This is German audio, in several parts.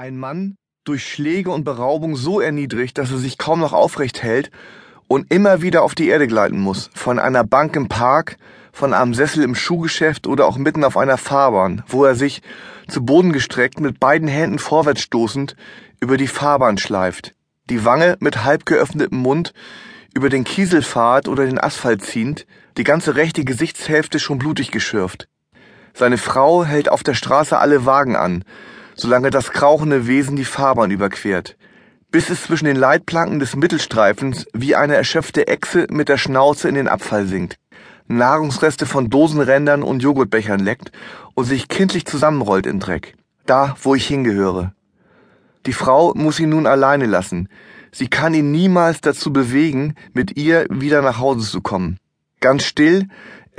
Ein Mann, durch Schläge und Beraubung so erniedrigt, dass er sich kaum noch aufrecht hält und immer wieder auf die Erde gleiten muss, von einer Bank im Park, von einem Sessel im Schuhgeschäft oder auch mitten auf einer Fahrbahn, wo er sich, zu Boden gestreckt, mit beiden Händen vorwärts stoßend, über die Fahrbahn schleift, die Wange mit halb geöffnetem Mund über den Kieselpfad oder den Asphalt ziehend, die ganze rechte Gesichtshälfte schon blutig geschürft. Seine Frau hält auf der Straße alle Wagen an, solange das krauchende Wesen die Fahrbahn überquert, bis es zwischen den Leitplanken des Mittelstreifens wie eine erschöpfte Echse mit der Schnauze in den Abfall sinkt, Nahrungsreste von Dosenrändern und Joghurtbechern leckt und sich kindlich zusammenrollt in Dreck, da, wo ich hingehöre. Die Frau muss ihn nun alleine lassen. Sie kann ihn niemals dazu bewegen, mit ihr wieder nach Hause zu kommen. Ganz still,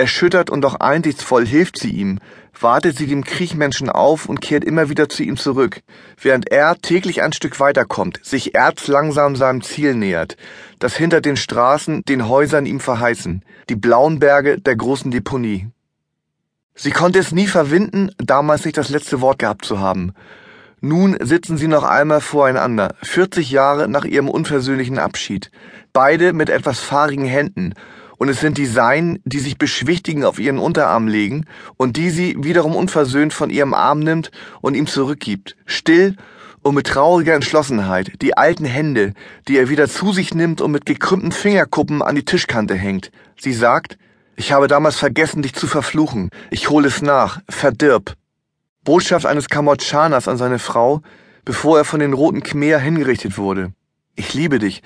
erschüttert und doch einsichtsvoll hilft sie ihm, wartet sie dem Kriechmenschen auf und kehrt immer wieder zu ihm zurück, während er täglich ein Stück weiterkommt, sich erzlangsam seinem Ziel nähert, das hinter den Straßen, den Häusern ihm verheißen, die blauen Berge der großen Deponie. Sie konnte es nie verwinden, damals nicht das letzte Wort gehabt zu haben. Nun sitzen sie noch einmal voreinander, 40 Jahre nach ihrem unversöhnlichen Abschied, beide mit etwas fahrigen Händen, und es sind die Seinen, die sich beschwichtigen auf ihren Unterarm legen und die sie wiederum unversöhnt von ihrem Arm nimmt und ihm zurückgibt, still und mit trauriger Entschlossenheit, die alten Hände, die er wieder zu sich nimmt und mit gekrümmten Fingerkuppen an die Tischkante hängt. Sie sagt, ich habe damals vergessen, dich zu verfluchen. Ich hole es nach. Verdirb. Botschaft eines Kambodschaners an seine Frau, bevor er von den Roten Khmer hingerichtet wurde. Ich liebe dich,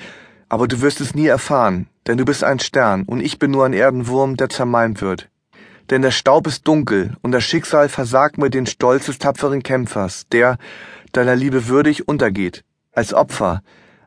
aber du wirst es nie erfahren, denn du bist ein Stern und ich bin nur ein Erdenwurm, der zermalmt wird. Denn der Staub ist dunkel und das Schicksal versagt mir den Stolz des tapferen Kämpfers, der, deiner Liebe würdig, untergeht. Als Opfer,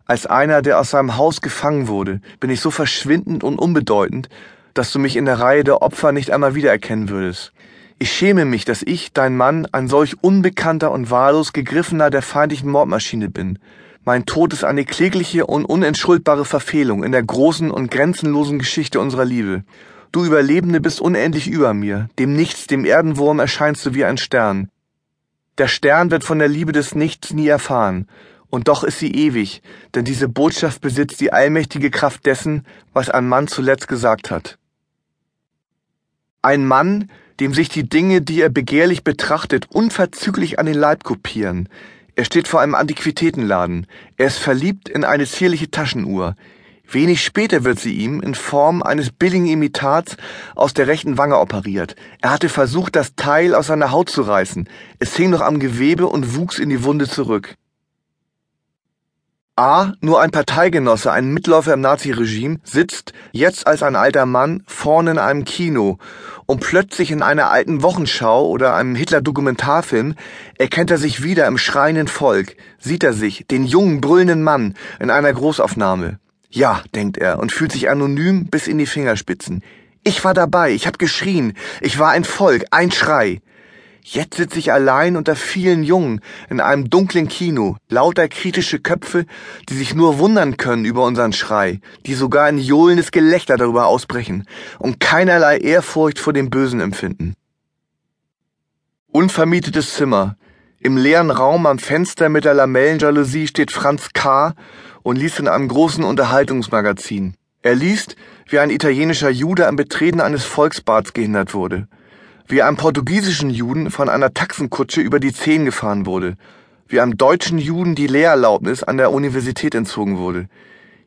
als einer, der aus seinem Haus gefangen wurde, bin ich so verschwindend und unbedeutend, dass du mich in der Reihe der Opfer nicht einmal wiedererkennen würdest. Ich schäme mich, dass ich, dein Mann, ein solch unbekannter und wahllos gegriffener der feindlichen Mordmaschine bin. Mein Tod ist eine klägliche und unentschuldbare Verfehlung in der großen und grenzenlosen Geschichte unserer Liebe. Du Überlebende bist unendlich über mir, dem Nichts, dem Erdenwurm erscheinst du wie ein Stern. Der Stern wird von der Liebe des Nichts nie erfahren, und doch ist sie ewig, denn diese Botschaft besitzt die allmächtige Kraft dessen, was ein Mann zuletzt gesagt hat. Ein Mann, dem sich die Dinge, die er begehrlich betrachtet, unverzüglich an den Leib kopieren, er steht vor einem Antiquitätenladen. Er ist verliebt in eine zierliche Taschenuhr. Wenig später wird sie ihm in Form eines billigen Imitats aus der rechten Wange operiert. Er hatte versucht, das Teil aus seiner Haut zu reißen. Es hing noch am Gewebe und wuchs in die Wunde zurück. A, nur ein Parteigenosse, ein Mitläufer im Naziregime, sitzt, jetzt als ein alter Mann, vorne in einem Kino und plötzlich in einer alten Wochenschau oder einem Hitler-Dokumentarfilm erkennt er sich wieder im schreienden Volk, sieht er sich, den jungen, brüllenden Mann, in einer Großaufnahme. Ja, denkt er und fühlt sich anonym bis in die Fingerspitzen. Ich war dabei, ich hab geschrien, ich war ein Volk, ein Schrei. Jetzt sitze ich allein unter vielen Jungen in einem dunklen Kino, lauter kritische Köpfe, die sich nur wundern können über unseren Schrei, die sogar ein johlendes Gelächter darüber ausbrechen und keinerlei Ehrfurcht vor dem Bösen empfinden. Unvermietetes Zimmer. Im leeren Raum am Fenster mit der Lamellenjalousie steht Franz K. und liest in einem großen Unterhaltungsmagazin. Er liest, wie ein italienischer Jude am Betreten eines Volksbads gehindert wurde wie einem portugiesischen Juden von einer Taxenkutsche über die Zehen gefahren wurde, wie einem deutschen Juden die Lehrerlaubnis an der Universität entzogen wurde.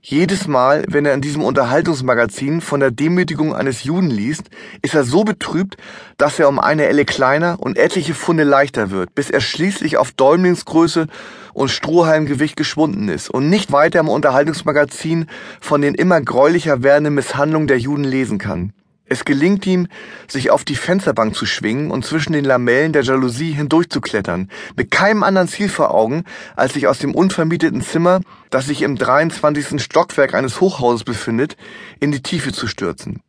Jedes Mal, wenn er in diesem Unterhaltungsmagazin von der Demütigung eines Juden liest, ist er so betrübt, dass er um eine Elle kleiner und etliche Funde leichter wird, bis er schließlich auf Däumlingsgröße und Strohhalmgewicht geschwunden ist und nicht weiter im Unterhaltungsmagazin von den immer gräulicher werdenden Misshandlungen der Juden lesen kann. Es gelingt ihm, sich auf die Fensterbank zu schwingen und zwischen den Lamellen der Jalousie hindurchzuklettern, mit keinem anderen Ziel vor Augen, als sich aus dem unvermieteten Zimmer, das sich im 23. Stockwerk eines Hochhauses befindet, in die Tiefe zu stürzen.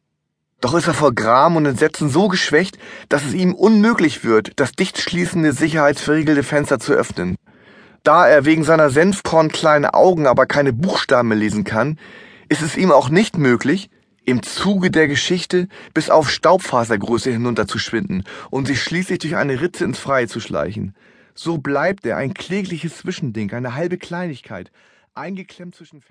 Doch ist er vor Gram und Entsetzen so geschwächt, dass es ihm unmöglich wird, das dicht schließende, sicherheitsverriegelte Fenster zu öffnen. Da er wegen seiner senfkornkleinen Augen aber keine Buchstaben lesen kann, ist es ihm auch nicht möglich, im Zuge der Geschichte bis auf Staubfasergröße hinunterzuschwinden und sich schließlich durch eine Ritze ins Freie zu schleichen. So bleibt er ein klägliches Zwischending, eine halbe Kleinigkeit, eingeklemmt zwischen